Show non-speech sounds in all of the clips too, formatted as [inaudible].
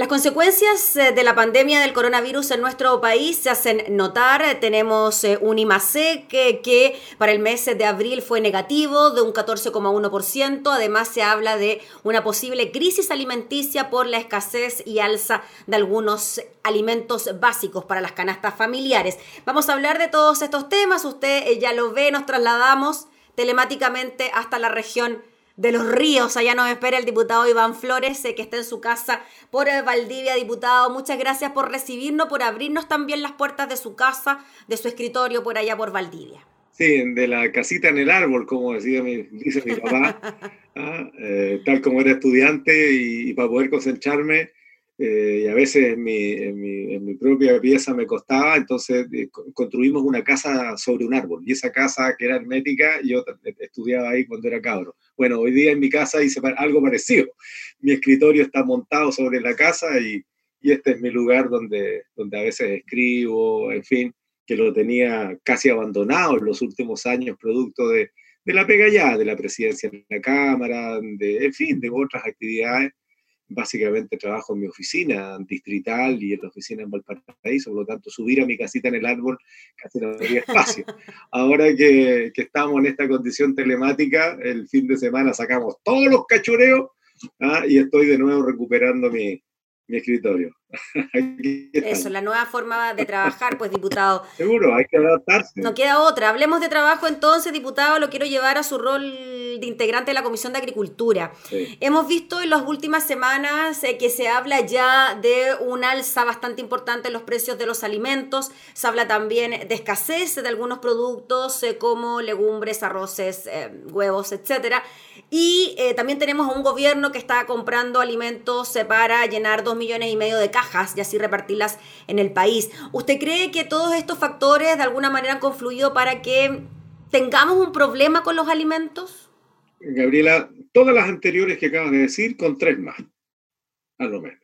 Las consecuencias eh, de la pandemia del coronavirus en nuestro país se hacen notar. Tenemos eh, un IMASEC que, que, para el mes de abril fue negativo de un 14,1%. Además se habla de una posible crisis alimenticia por la escasez y alza de algunos alimentos básicos para las canastas familiares. Vamos a hablar de todos estos temas. Usted eh, ya lo ve, nos trasladamos telemáticamente hasta la región de los ríos. Allá nos espera el diputado Iván Flores, eh, que está en su casa por Valdivia. Diputado, muchas gracias por recibirnos, por abrirnos también las puertas de su casa, de su escritorio por allá por Valdivia. Sí, de la casita en el árbol, como decía mi, dice mi papá, [laughs] ¿ah? eh, tal como era estudiante y, para poder concentrarme, y a veces en mi, en mi, propia pieza me costaba, entonces construimos una casa sobre un árbol, y esa casa que era hermética, yo estudiaba ahí cuando era cabro. Bueno, hoy día en mi casa hice algo parecido. [laughs] Mi escritorio está montado sobre la casa y, este es mi lugar donde, donde a veces escribo, en fin, que lo tenía casi abandonado en los últimos años, producto de, de la pega ya, de la presidencia en la Cámara, de, en fin, de otras actividades básicamente trabajo en mi oficina distrital y en la oficina en Valparaíso, por lo tanto subir a mi casita en el árbol casi no había [laughs] espacio. Ahora que, estamos en esta condición telemática, el fin de semana sacamos todos los cachureos ¿ah? y estoy de nuevo recuperando mi escritorio. [laughs] Eso, la nueva forma de trabajar, pues, diputado. Seguro, hay que adaptarse. No queda otra. Hablemos de trabajo entonces, diputado, lo quiero llevar a su rol de integrante de la Comisión de Agricultura. Hemos visto en las últimas semanas eh, que se habla ya de un alza bastante importante en los precios de los alimentos. Se habla también de escasez de algunos productos eh, como legumbres, arroces, eh, huevos, etcétera. Y también tenemos a un gobierno que está comprando alimentos para llenar dos millones y medio de cajas y así repartirlas en el país. ¿Usted cree que todos estos factores de alguna manera han confluido para que tengamos un problema con los alimentos? Gabriela, todas las anteriores que acabas de decir, con tres más, a lo menos.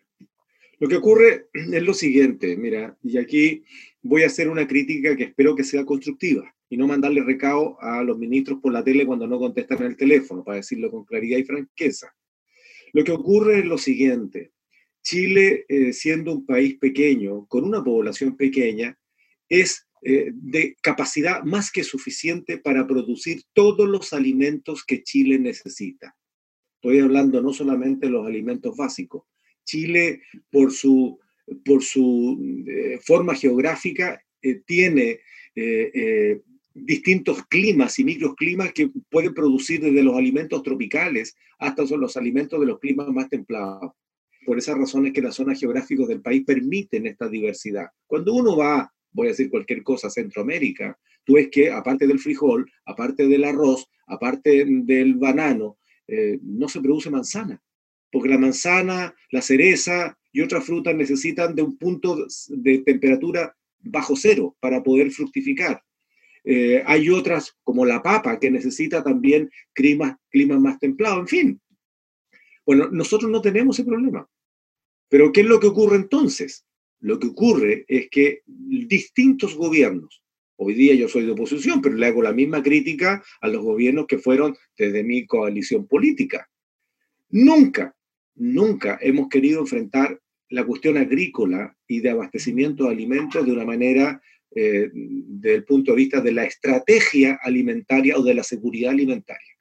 Lo que ocurre es lo siguiente, mira, y aquí voy a hacer una crítica que espero que sea constructiva y no mandarle recao a los ministros por la tele cuando no contestan el teléfono, para decirlo con claridad y franqueza. Lo que ocurre es lo siguiente, Chile, eh, siendo un país pequeño, con una población pequeña, es eh, de capacidad más que suficiente para producir todos los alimentos que Chile necesita. Estoy hablando no solamente de los alimentos básicos. Chile, por su, por su eh, forma geográfica, tiene distintos climas y microclimas que pueden producir desde los alimentos tropicales hasta los alimentos de los climas más templados. Por esas razones que las zonas geográficas del país permiten esta diversidad. Cuando uno va, voy a decir cualquier cosa, a Centroamérica, tú ves que aparte del frijol, aparte del arroz, aparte del banano, eh, no se produce manzana, porque la manzana, la cereza y otras frutas necesitan de un punto de temperatura bajo cero para poder fructificar. Eh, hay otras, como la papa, que necesita también clima, clima más templado, en fin. Bueno, nosotros no tenemos ese problema. Pero ¿qué es lo que ocurre entonces? Lo que ocurre es que distintos gobiernos, hoy día yo soy de oposición, pero le hago la misma crítica a los gobiernos que fueron desde mi coalición política. Nunca, nunca hemos querido enfrentar la cuestión agrícola y de abastecimiento de alimentos de una manera eh, desde el punto de vista de la estrategia alimentaria o de la seguridad alimentaria.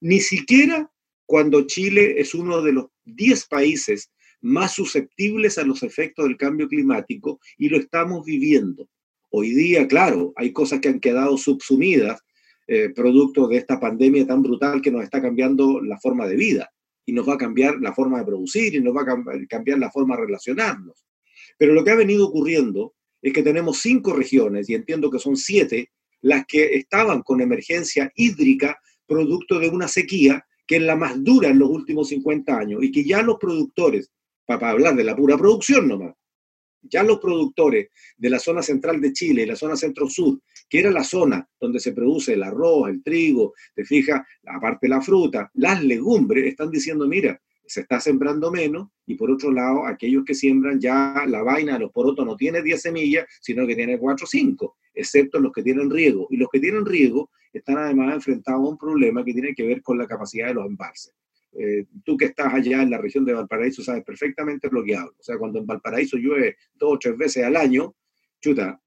Ni siquiera cuando Chile es uno de los 10 países más susceptibles a los efectos del cambio climático y lo estamos viviendo. Hoy día, claro, hay cosas que han quedado subsumidas, eh, producto de esta pandemia tan brutal que nos está cambiando la forma de vida y nos va a cambiar la forma de producir y nos va a cambiar la forma de relacionarnos. Pero lo que ha venido ocurriendo es que tenemos cinco regiones, y entiendo que son siete, las que estaban con emergencia hídrica producto de una sequía que es la más dura en los últimos 50 años y que ya los productores para hablar de la pura producción nomás. Ya los productores de la zona central de Chile y la zona centro-sur, que era la zona donde se produce el arroz, el trigo, te fijas, aparte la fruta, las legumbres, están diciendo, mira, se está sembrando menos y por otro lado, aquellos que siembran ya la vaina de los porotos no tiene 10 semillas, sino que tiene 4 o 5, excepto los que tienen riego. Y los que tienen riego están además enfrentados a un problema que tiene que ver con la capacidad de los embalses. Eh, tú que estás allá en la región de Valparaíso sabes perfectamente lo que hablo. O sea, cuando en Valparaíso llueve dos o tres veces al año, chuta,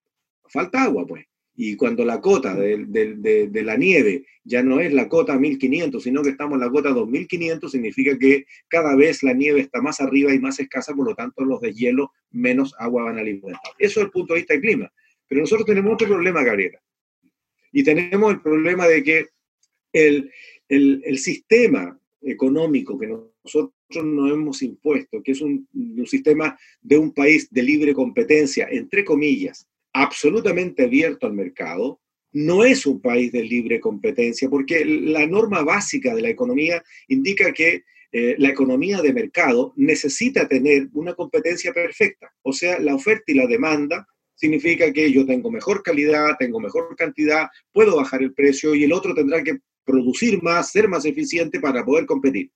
falta agua, pues. Y cuando la cota de, la nieve ya no es la cota 1500, sino que estamos en la cota 2500, significa que cada vez la nieve está más arriba y más escasa, por lo tanto los de hielo menos agua van a alimentar. Eso es el punto de vista del clima. Pero nosotros tenemos otro problema, Gabriela. Y tenemos el problema de que el, el, sistema económico que nosotros nos hemos impuesto, que es un, sistema de un país de libre competencia, entre comillas, absolutamente abierto al mercado, no es un país de libre competencia, porque la norma básica de la economía indica que eh, la economía de mercado necesita tener una competencia perfecta, o sea, la oferta y la demanda significa que yo tengo mejor calidad, tengo mejor cantidad, puedo bajar el precio y el otro tendrá que producir más, ser más eficiente para poder competir.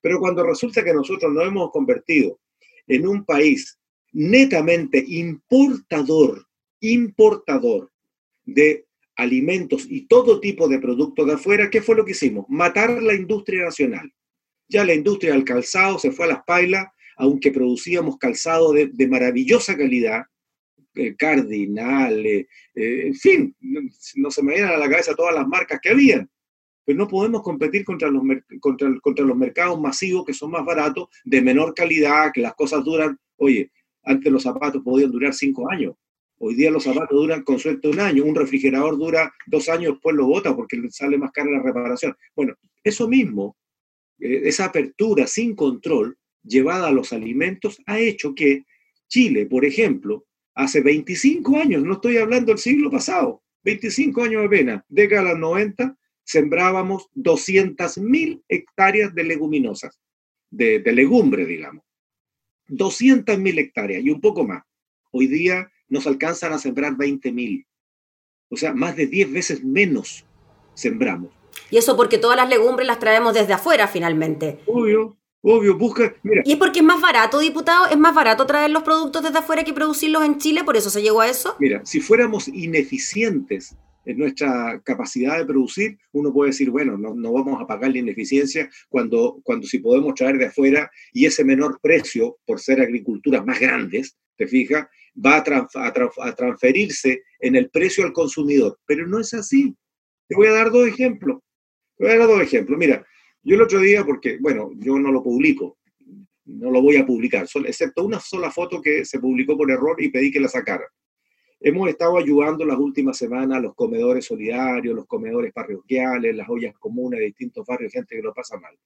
Pero cuando resulta que nosotros nos hemos convertido en un país netamente importador importador de alimentos y todo tipo de productos de afuera, ¿qué fue lo que hicimos? Matar la industria nacional. Ya la industria del calzado se fue a las pailas, aunque producíamos calzado de, maravillosa calidad, eh, Cardinal, eh, en fin, no se me vienen a la cabeza todas las marcas que habían, pero no podemos competir contra los, contra, contra los mercados masivos que son más baratos, de menor calidad, que las cosas duran, oye, antes los zapatos podían durar cinco años, Hoy día los zapatos duran con suerte un año, un refrigerador dura dos años, después lo bota porque le sale más cara la reparación. Bueno, eso mismo, eh, esa apertura sin control llevada a los alimentos ha hecho que Chile, por ejemplo, hace 25 años, no estoy hablando del siglo pasado, 25 años apenas, década de los 90, sembrábamos 200.000 hectáreas de leguminosas, de, de legumbre, digamos. 200.000 hectáreas y un poco más. Hoy día nos alcanzan a sembrar 20.000. O sea, más de 10 veces menos sembramos. Y eso porque todas las legumbres las traemos desde afuera finalmente. Obvio, obvio, busca, mira. Y es porque es más barato, diputado, es más barato traer los productos desde afuera que producirlos en Chile, por eso se llegó a eso. Mira, si fuéramos ineficientes en nuestra capacidad de producir, uno puede decir, bueno, no, no, vamos a pagar la ineficiencia cuando, cuando si podemos traer de afuera y ese menor precio, por ser agriculturas más grandes, te fijas, va a, transferirse en el precio al consumidor. Pero no es así. Te voy a dar dos ejemplos. Te voy a dar dos ejemplos. Mira, yo el otro día, porque, bueno, yo no lo publico, no lo voy a publicar, excepto una sola foto que se publicó por error y pedí que la sacara. Hemos estado ayudando las últimas semanas a los comedores solidarios, los comedores parroquiales, las ollas comunes de distintos barrios, gente que lo pasa mal.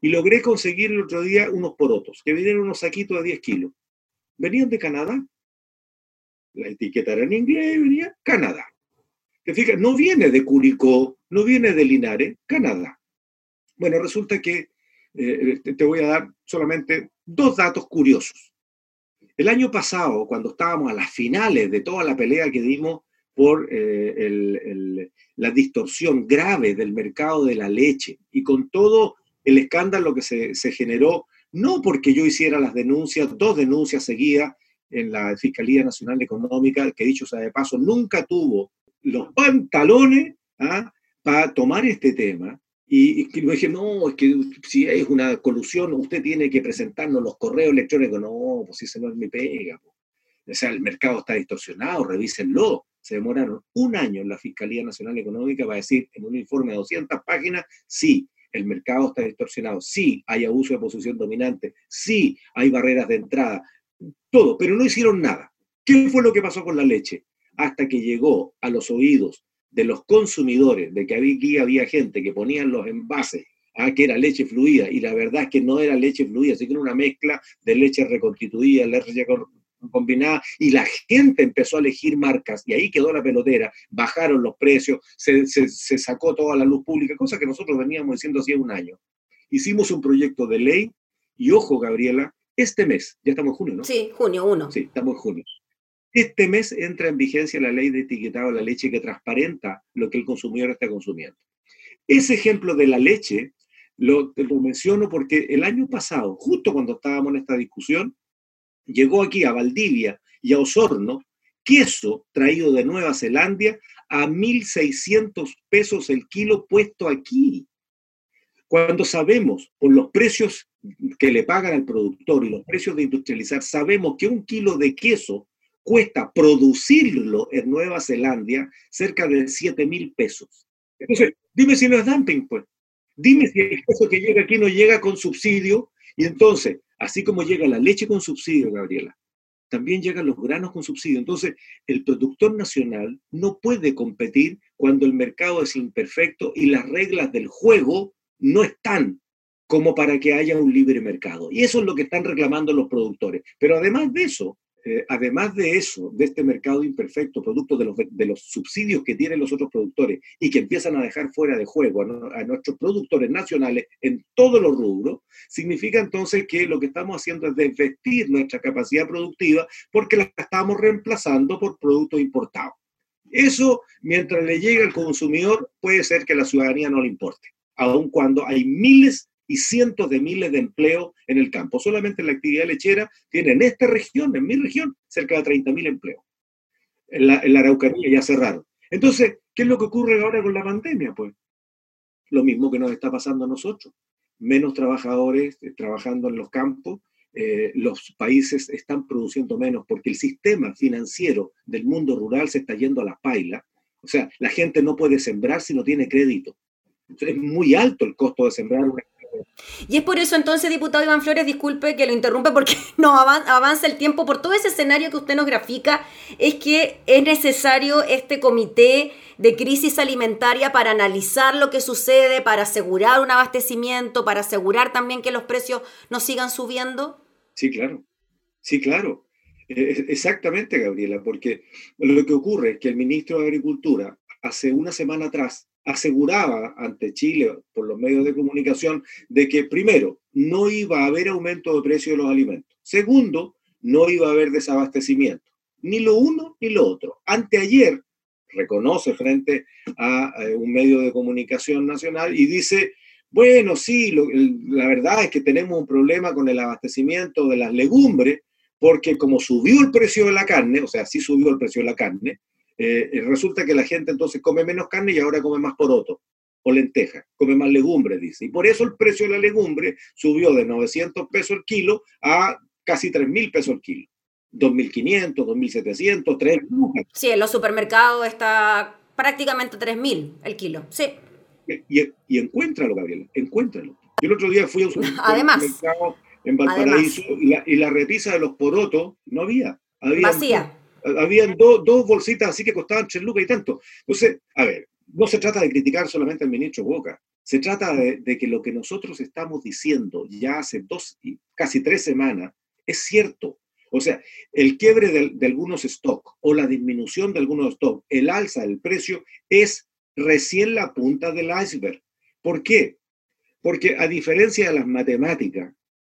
Y logré conseguir el otro día unos porotos, que vinieron unos saquitos de 10 kilos. Venían de Canadá la etiqueta era en inglés, venía Canadá. Te fijas, no viene de Curicó, no viene de Linares, Canadá. Bueno, resulta que eh, te voy a dar solamente dos datos curiosos. El año pasado, cuando estábamos a las finales de toda la pelea que dimos por eh, la distorsión grave del mercado de la leche y con todo el escándalo que se, generó, no porque yo hiciera las denuncias, dos denuncias seguidas, en la Fiscalía Nacional Económica, que dicho sea de paso, nunca tuvo los pantalones ¿ah? para tomar este tema. Y, y dije, no, es que si es una colusión, usted tiene que presentarnos los correos electrónicos. No, pues ese no es mi pega. O sea, el mercado está distorsionado, revísenlo. Se demoraron un año en la Fiscalía Nacional Económica para decir en un informe de 200 páginas, sí, el mercado está distorsionado, sí, hay abuso de posición dominante, sí, hay barreras de entrada, todo, pero no hicieron nada. ¿Qué fue lo que pasó con la leche? Hasta que llegó a los oídos de los consumidores, de que aquí había gente que ponían los envases a que era leche fluida, y la verdad es que no era leche fluida, sino que era una mezcla de leche reconstituida, leche combinada, y la gente empezó a elegir marcas, y ahí quedó la pelotera, bajaron los precios, se, se sacó toda la luz pública, cosa que nosotros veníamos diciendo hacía un año. Hicimos un proyecto de ley, y ojo, Gabriela, este mes, ya estamos en junio, ¿no? Sí, junio 1. Sí, estamos en junio. Este mes entra en vigencia la ley de etiquetado de la leche que transparenta lo que el consumidor está consumiendo. Ese ejemplo de la leche lo, lo menciono porque el año pasado, justo cuando estábamos en esta discusión, llegó aquí a Valdivia y a Osorno queso traído de Nueva Zelanda a 1.600 pesos el kilo puesto aquí. Cuando sabemos por los precios que le pagan al productor y los precios de industrializar, sabemos que un kilo de queso cuesta producirlo en Nueva Zelanda cerca de 7 mil pesos. Entonces, dime si no es dumping, pues. Dime si el queso que llega aquí no llega con subsidio. Y entonces, así como llega la leche con subsidio, Gabriela, también llegan los granos con subsidio. Entonces, el productor nacional no puede competir cuando el mercado es imperfecto y las reglas del juego no están como para que haya un libre mercado. Y eso es lo que están reclamando los productores. Pero además de eso, eh, además de eso, de este mercado imperfecto, producto de los, de los, subsidios que tienen los otros productores y que empiezan a dejar fuera de juego a, nuestros productores nacionales en todos los rubros, significa entonces que lo que estamos haciendo es desvestir nuestra capacidad productiva porque la estamos reemplazando por productos importados. Eso, mientras le llegue al consumidor, puede ser que la ciudadanía no le importe, aun cuando hay miles y cientos de miles de empleos en el campo. Solamente la actividad lechera tiene en esta región, en mi región, cerca de 30.000 empleos. En la, en Araucanía ya cerraron. Entonces, ¿qué es lo que ocurre ahora con la pandemia? Pues lo mismo que nos está pasando a nosotros. Menos trabajadores eh, trabajando en los campos, eh, los países están produciendo menos porque el sistema financiero del mundo rural se está yendo a la paila. O sea, la gente no puede sembrar si no tiene crédito. es muy alto el costo de sembrar una y es por eso entonces, diputado Iván Flores, disculpe que lo interrumpe porque [laughs] no avanza el tiempo, por todo ese escenario que usted nos grafica, es que es necesario este comité de crisis alimentaria para analizar lo que sucede, para asegurar un abastecimiento, para asegurar también que los precios no sigan subiendo. Sí, claro, sí, claro. Eh, exactamente, Gabriela, porque lo que ocurre es que el ministro de Agricultura hace una semana atrás aseguraba ante Chile por los medios de comunicación de que primero no iba a haber aumento de precio de los alimentos. Segundo, no iba a haber desabastecimiento. Ni lo uno ni lo otro. Anteayer reconoce frente a un medio de comunicación nacional y dice, bueno, sí, la verdad es que tenemos un problema con el abastecimiento de las legumbres, porque como subió el precio de la carne, o sea, sí subió el precio de la carne, eh, resulta que la gente entonces come menos carne y ahora come más poroto o lenteja, come más legumbres, dice. Y por eso el precio de la legumbre subió de 900 pesos el kilo a casi 3.000 pesos el kilo. 2.500, 2.700, 3.000. Sí, en los supermercados está prácticamente 3.000 el kilo, sí. Y, y, encuéntralo, Gabriela, encuéntralo. Yo el otro día fui a un [laughs] supermercado en Valparaíso y la, y la repisa de los porotos no había. había Vacía habían dos bolsitas así que costaban 3 lucas y tanto. Entonces, a ver, no se trata de criticar solamente al ministro Boca, se trata de, que lo que nosotros estamos diciendo ya hace dos, casi tres semanas, es cierto. O sea, el quiebre de, de algunos stocks o la disminución de algunos stocks, el alza del precio, es recién la punta del iceberg. ¿Por qué? Porque a diferencia de las matemáticas,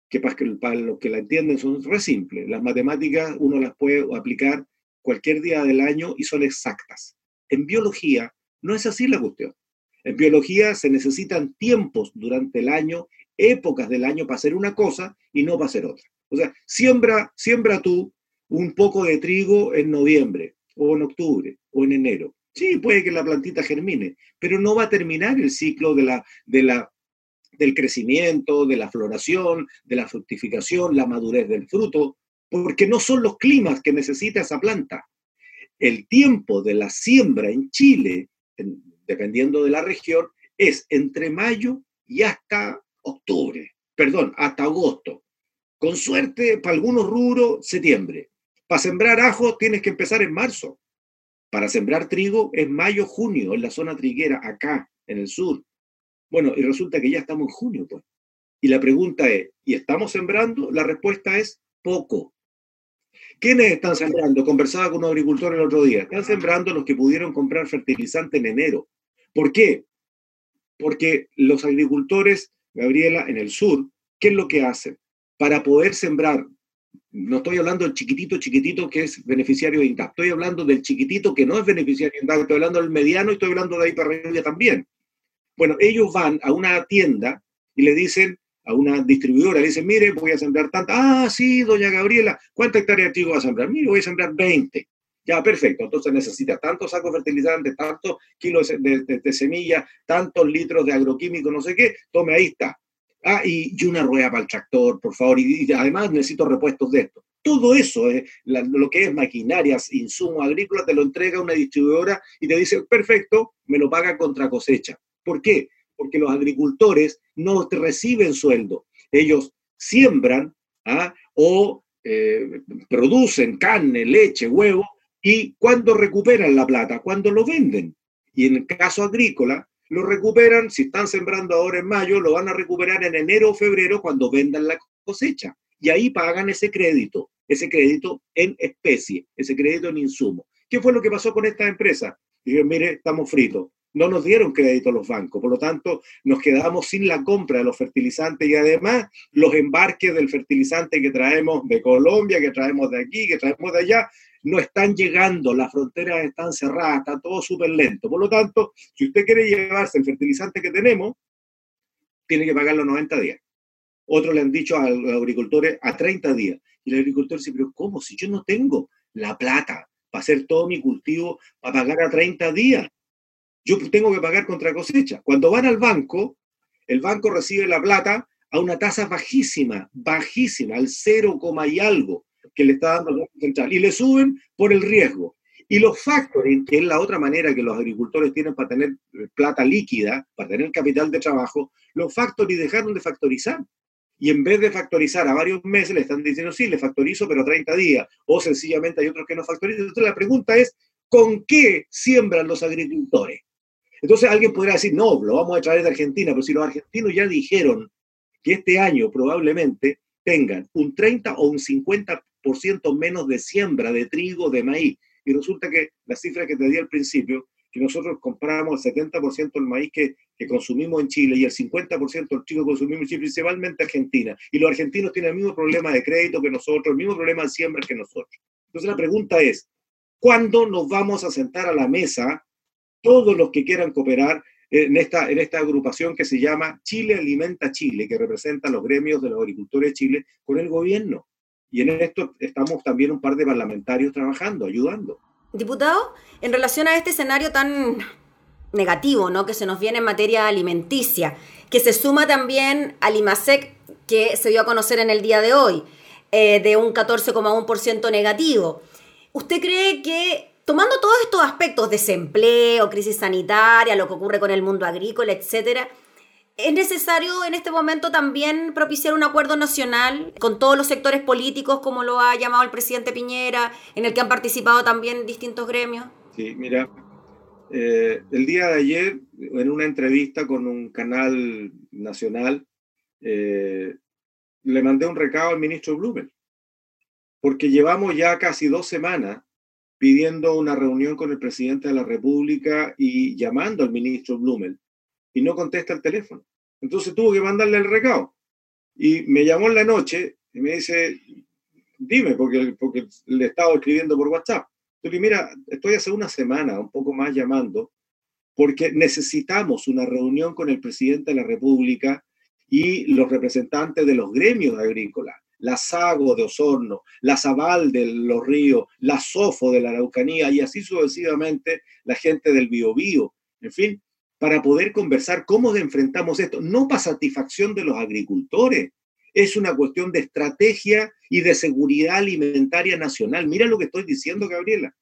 que para, los que la entienden son re simples, las matemáticas uno las puede aplicar cualquier día del año y son exactas. En biología no es así la cuestión. En biología se necesitan tiempos durante el año, épocas del año para hacer una cosa y no para hacer otra. O sea, siembra, siembra tú un poco de trigo en noviembre o en octubre o en enero. Sí, puede que la plantita germine, pero no va a terminar el ciclo de la, de la, del crecimiento, de la floración, de la fructificación, la madurez del fruto porque no son los climas que necesita esa planta. El tiempo de la siembra en Chile, dependiendo de la región, es entre mayo y hasta octubre, perdón, hasta agosto. Con suerte, para algunos rubros, septiembre. Para sembrar ajo tienes que empezar en marzo. Para sembrar trigo es mayo, junio, en la zona triguera, acá, en el sur. Bueno, y resulta que ya estamos en junio, pues. Y la pregunta es, ¿y estamos sembrando? La respuesta es poco. ¿Quiénes están sembrando? Conversaba con un agricultor el otro día. Están sembrando los que pudieron comprar fertilizante en enero. ¿Por qué? Porque los agricultores, Gabriela, en el sur, ¿qué es lo que hacen? Para poder sembrar, no estoy hablando del chiquitito, chiquitito que es beneficiario de INDAP, estoy hablando del chiquitito que no es beneficiario de INDAP, estoy hablando del mediano y estoy hablando de ahí para también. Bueno, ellos van a una tienda y le dicen, a una distribuidora, le dice, mire, voy a sembrar tanta. Ah, sí, doña Gabriela, ¿cuántas hectáreas de trigo va a sembrar? Mire, voy a sembrar 20. Ya, perfecto. Entonces necesita tantos sacos fertilizantes, tantos kilos de, semilla, tantos litros de agroquímico, no sé qué. Tome, ahí está. Ah, y, una rueda para el tractor, por favor. Y, además necesito repuestos de esto. Todo eso, lo que es maquinarias, insumo agrícola, te lo entrega una distribuidora y te dice, perfecto, me lo paga contra cosecha. ¿Por qué? Porque los agricultores no reciben sueldo. Ellos siembran ¿ah? o eh, producen carne, leche, huevo, y cuando recuperan la plata, cuando lo venden. Y en el caso agrícola, lo recuperan, si están sembrando ahora en mayo, lo van a recuperar en enero o febrero cuando vendan la cosecha. Y ahí pagan ese crédito, ese crédito en especie, ese crédito en insumo. ¿Qué fue lo que pasó con esta empresa? Dijeron, mire, estamos fritos no nos dieron crédito los bancos, por lo tanto nos quedamos sin la compra de los fertilizantes y además los embarques del fertilizante que traemos de Colombia, que traemos de aquí, que traemos de allá, no están llegando, las fronteras están cerradas, está todo súper lento. Por lo tanto, si usted quiere llevarse el fertilizante que tenemos, tiene que pagarlo 90 días. Otros le han dicho a los agricultores a 30 días. Y el agricultor dice, pero ¿cómo? Si yo no tengo la plata para hacer todo mi cultivo, para pagar a 30 días yo tengo que pagar contra cosecha. Cuando van al banco, el banco recibe la plata a una tasa bajísima, bajísima, al 0, y algo que le está dando el Banco Central. Y le suben por el riesgo. Y los factoring, que es la otra manera que los agricultores tienen para tener eh, plata líquida, para tener capital de trabajo, los factoring dejaron de factorizar. Y en vez de factorizar a varios meses, le están diciendo, sí, le factorizo, pero 30 días. O sencillamente hay otros que no factorizan. Entonces la pregunta es, ¿con qué siembran los agricultores? Entonces alguien podrá decir, no, lo vamos a traer de Argentina, pero si los argentinos ya dijeron que este año probablemente tengan un 30 o un 50% menos de siembra de trigo, de maíz, y resulta que la cifra que te di al principio, que nosotros compramos el 70% del maíz que, que, consumimos en Chile y el 50% del trigo que consumimos en Chile, principalmente Argentina. Y los argentinos tienen el mismo problema de crédito que nosotros, el mismo problema de siembra que nosotros. Entonces la pregunta es, ¿cuándo nos vamos a sentar a la mesa todos los que quieran cooperar en esta, en esta agrupación que se llama Chile Alimenta Chile, que representa los gremios de los agricultores de Chile con el gobierno. Y en esto estamos también un par de parlamentarios trabajando, ayudando. Diputado, en relación a este escenario tan negativo ¿no? que se nos viene en materia alimenticia, que se suma también al IMASEC que se dio a conocer en el día de hoy, eh, de un 14,1% negativo. ¿Usted cree que tomando todos estos aspectos, desempleo, crisis sanitaria, lo que ocurre con el mundo agrícola, etcétera, es necesario en este momento también propiciar un acuerdo nacional con todos los sectores políticos, como lo ha llamado el presidente Piñera, en el que han participado también distintos gremios. Sí, mira, eh, el día de ayer, en una entrevista con un canal nacional, eh, le mandé un recado al ministro Blumen, porque llevamos ya casi dos semanas pidiendo una reunión con el presidente de la República y llamando al ministro Blumel y no contesta el teléfono. Entonces tuvo que mandarle el recado. Y me llamó en la noche y me dice, dime, porque, porque le estaba escribiendo por WhatsApp. Yo mira, estoy hace una semana, un poco más llamando, porque necesitamos una reunión con el presidente de la República y los representantes de los gremios agrícolas la Sago de Osorno, la Zabal de los Ríos, la Sofo de la Araucanía y así sucesivamente la gente del Biobío, en fin, para poder conversar cómo enfrentamos esto, no para satisfacción de los agricultores, es una cuestión de estrategia y de seguridad alimentaria nacional. Mira lo que estoy diciendo, Gabriela.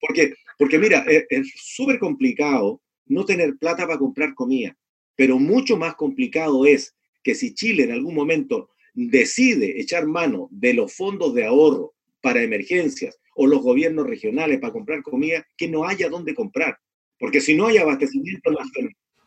Porque, porque mira, es súper complicado no tener plata para comprar comida, pero mucho más complicado es que si Chile en algún momento decide echar mano de los fondos de ahorro para emergencias o los gobiernos regionales para comprar comida, que no haya dónde comprar. Porque si no hay abastecimiento.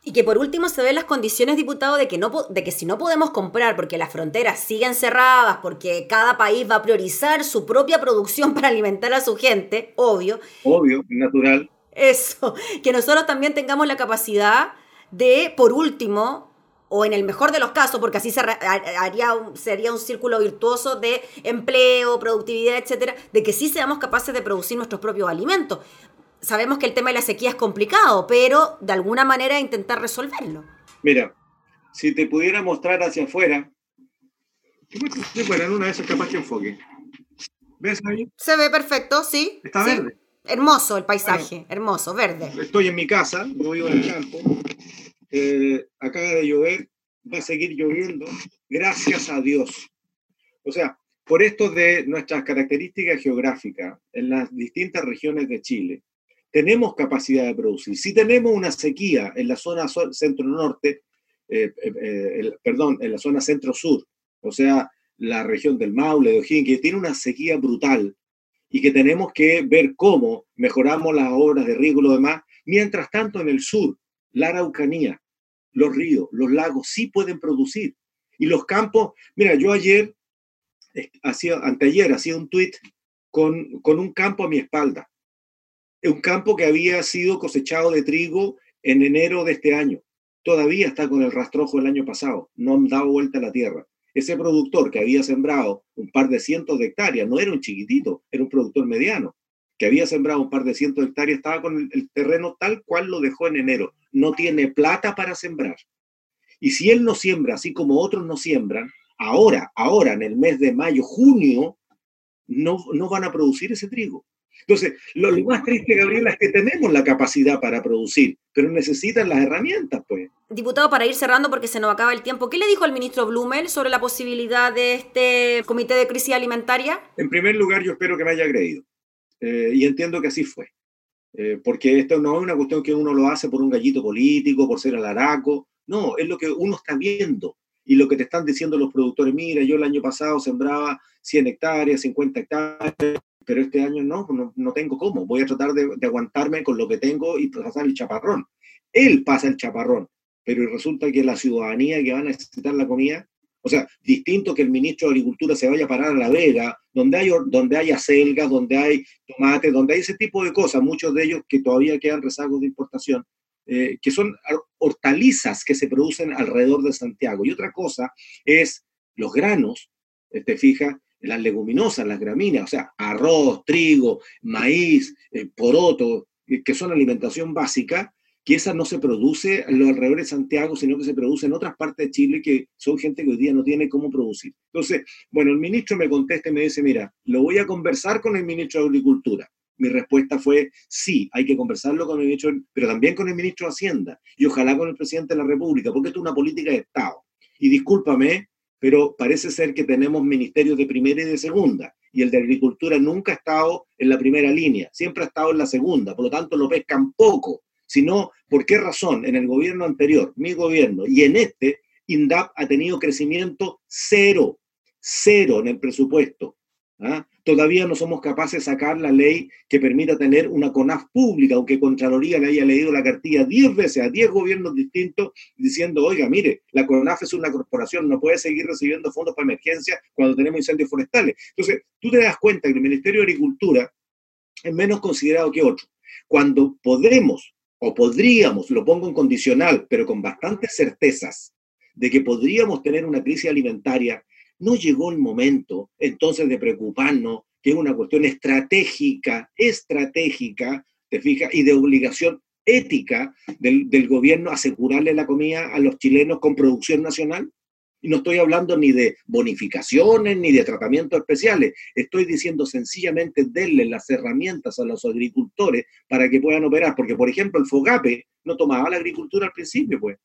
Y que por último se ven las condiciones, diputado, de que, no, de que si no podemos comprar porque las fronteras siguen cerradas, porque cada país va a priorizar su propia producción [laughs] para alimentar a su gente, obvio. Obvio, natural. Eso, que nosotros también tengamos la capacidad de, por último, o en el mejor de los casos, porque así se haría sería un círculo virtuoso de empleo, productividad, etcétera, de que sí seamos capaces de producir nuestros propios alimentos. Sabemos que el tema de la sequía es complicado, pero de alguna manera intentar resolverlo. Mira, si te pudiera mostrar hacia afuera, bueno, en una de esas capaz que enfoque. ¿Ves ahí? Se ve perfecto, sí. Está verde. Hermoso el paisaje, hermoso, verde. Estoy en mi casa, yo vivo en el campo. Eh, acaba de llover, va a seguir lloviendo, gracias a Dios. O sea, por esto de nuestras características geográficas en las distintas regiones de Chile, tenemos capacidad de producir. Si tenemos una sequía en la zona centro-norte, eh, eh, perdón, en la zona centro-sur, o sea, la región del Maule, de O'Higgins, que tiene una sequía brutal, y que tenemos que ver cómo mejoramos las obras de riego y lo demás. Mientras tanto, en el sur, la Araucanía, los ríos, los lagos sí pueden producir. Y los campos, mira, yo ayer, hacía, anteayer, hacía un tuit con, con un campo a mi espalda. Un campo que había sido cosechado de trigo en enero de este año. Todavía está con el rastrojo del año pasado. No han dado vuelta a la tierra ese productor que había sembrado un par de cientos de hectáreas, no era un chiquitito, era un productor mediano, que había sembrado un par de cientos de hectáreas, estaba con el, terreno tal cual lo dejó en enero. No tiene plata para sembrar. Y si él no siembra, así como otros no siembran, ahora, ahora en el mes de mayo, junio, no, no van a producir ese trigo. Entonces, lo, más triste, Gabriela, es que tenemos la capacidad para producir, pero necesitan las herramientas, pues. Diputado, para ir cerrando porque se nos acaba el tiempo, ¿qué le dijo el ministro Blumel sobre la posibilidad de este comité de crisis alimentaria? En primer lugar, yo espero que me haya creído. Eh, y entiendo que así fue. Eh, porque esto no es una cuestión que uno lo hace por un gallito político, por ser alaraco. No, es lo que uno está viendo y lo que te están diciendo los productores. Mira, yo el año pasado sembraba 100 hectáreas, 50 hectáreas, pero este año no, no, tengo cómo. Voy a tratar de, aguantarme con lo que tengo y pasar el chaparrón. Él pasa el chaparrón, pero resulta que la ciudadanía que va a necesitar la comida, o sea, distinto que el ministro de Agricultura se vaya a parar a La Vega, donde hay, donde hay acelgas, donde hay tomates, donde hay ese tipo de cosas, muchos de ellos que todavía quedan rezagos de importación, eh, que son hortalizas que se producen alrededor de Santiago. Y otra cosa es los granos, eh, te fijas, las leguminosas, las gramíneas, o sea, arroz, trigo, maíz, eh, poroto, eh, que son alimentación básica, que esa no se produce en los alrededores de Santiago, sino que se produce en otras partes de Chile que son gente que hoy día no tiene cómo producir. Entonces, bueno, el ministro me contesta y me dice, mira, lo voy a conversar con el ministro de Agricultura. Mi respuesta fue, sí, hay que conversarlo con el ministro, pero también con el ministro de Hacienda y ojalá con el presidente de la República, porque esto es una política de Estado. Y discúlpame, pero parece ser que tenemos ministerios de primera y de segunda, y el de Agricultura nunca ha estado en la primera línea, siempre ha estado en la segunda, por lo tanto lo pescan poco, sino por qué razón en el gobierno anterior, mi gobierno, y en este, INDAP ha tenido crecimiento cero, cero en el presupuesto. ¿ah? todavía no somos capaces de sacar la ley que permita tener una CONAF pública, aunque Contraloría le haya leído la cartilla 10 veces a 10 gobiernos distintos diciendo, oiga, mire, la CONAF es una corporación, no puede seguir recibiendo fondos para emergencia cuando tenemos incendios forestales. Entonces, tú te das cuenta que el Ministerio de Agricultura es menos considerado que otro. Cuando podemos o podríamos, lo pongo en condicional, pero con bastantes certezas, de que podríamos tener una crisis alimentaria no llegó el momento entonces de preocuparnos, que es una cuestión estratégica, estratégica, te fijas, y de obligación ética del, del, gobierno asegurarle la comida a los chilenos con producción nacional? Y no estoy hablando ni de bonificaciones ni de tratamientos especiales. Estoy diciendo sencillamente denle las herramientas a los agricultores para que puedan operar. Porque, por ejemplo, el FOGAPE no tomaba la agricultura al principio, pues.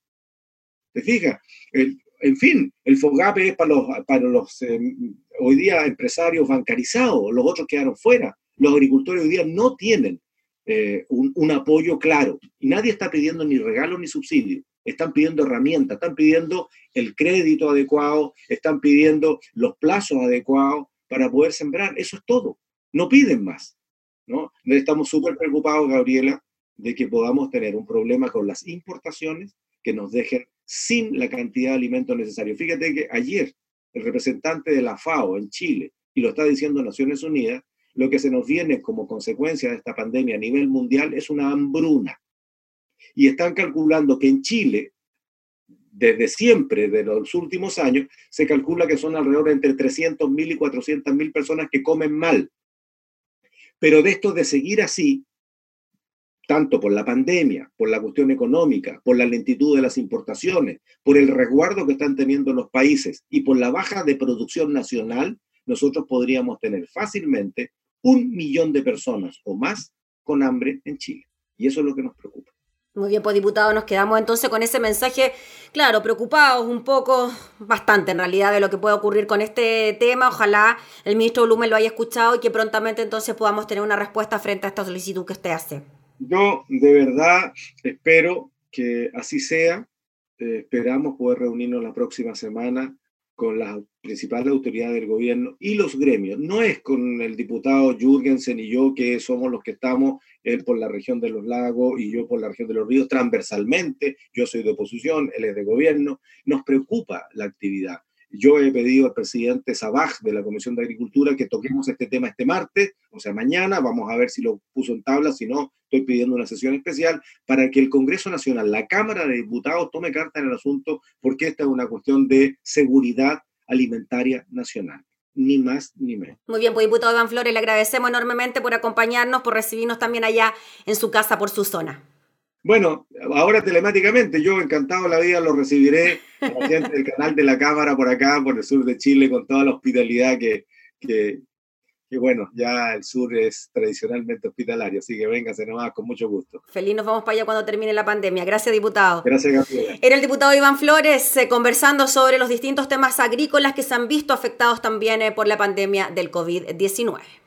¿Te fijas? El, en fin, el FOGAPE es para los, eh, hoy día empresarios bancarizados, los otros quedaron fuera. Los agricultores hoy día no tienen eh, un, apoyo claro y nadie está pidiendo ni regalo ni subsidio. Están pidiendo herramientas, están pidiendo el crédito adecuado, están pidiendo los plazos adecuados para poder sembrar. Eso es todo. No piden más. ¿no? Estamos súper preocupados, Gabriela, de que podamos tener un problema con las importaciones que nos dejen sin la cantidad de alimentos necesarios. Fíjate que ayer el representante de la FAO en Chile, y lo está diciendo Naciones Unidas, lo que se nos viene como consecuencia de esta pandemia a nivel mundial es una hambruna. Y están calculando que en Chile, desde siempre, de los últimos años, se calcula que son alrededor de entre 300.000 y 400.000 personas que comen mal. Pero de esto de seguir así, tanto por la pandemia, por la cuestión económica, por la lentitud de las importaciones, por el resguardo que están teniendo los países y por la baja de producción nacional, nosotros podríamos tener fácilmente un millón de personas o más con hambre en Chile. Y eso es lo que nos preocupa. Muy bien, pues diputado, nos quedamos entonces con ese mensaje, claro, preocupados un poco, bastante en realidad, de lo que puede ocurrir con este tema. Ojalá el ministro Blumen lo haya escuchado y que prontamente entonces podamos tener una respuesta frente a esta solicitud que usted hace. Yo de verdad espero que así sea. Eh, esperamos poder reunirnos la próxima semana con las principales autoridades del gobierno y los gremios. No es con el diputado Jürgensen y yo que somos los que estamos, él por la región de los lagos y yo por la región de los ríos, transversalmente. Yo soy de oposición, él es de gobierno. Nos preocupa la actividad. Yo he pedido al presidente Sabaj de la Comisión de Agricultura que toquemos este tema este martes, o sea, mañana, vamos a ver si lo puso en tabla, si no, estoy pidiendo una sesión especial para que el Congreso Nacional, la Cámara de Diputados, tome carta en el asunto, porque esta es una cuestión de seguridad alimentaria nacional ni más ni menos. Muy bien, pues diputado Iván Flores, le agradecemos enormemente por acompañarnos, por recibirnos también allá en su casa, por su zona. Bueno, ahora telemáticamente, yo encantado la vida lo recibiré [laughs] la gente del canal de la Cámara por acá, por el sur de Chile, con toda la hospitalidad que, que, bueno, ya el sur es tradicionalmente hospitalario, así que véngase nomás con mucho gusto. Feliz nos vamos para allá cuando termine la pandemia. Gracias, diputado. Gracias, Gabriela. Era el diputado Iván Flores eh, conversando sobre los distintos temas agrícolas que se han visto afectados también eh, por la pandemia del COVID-19.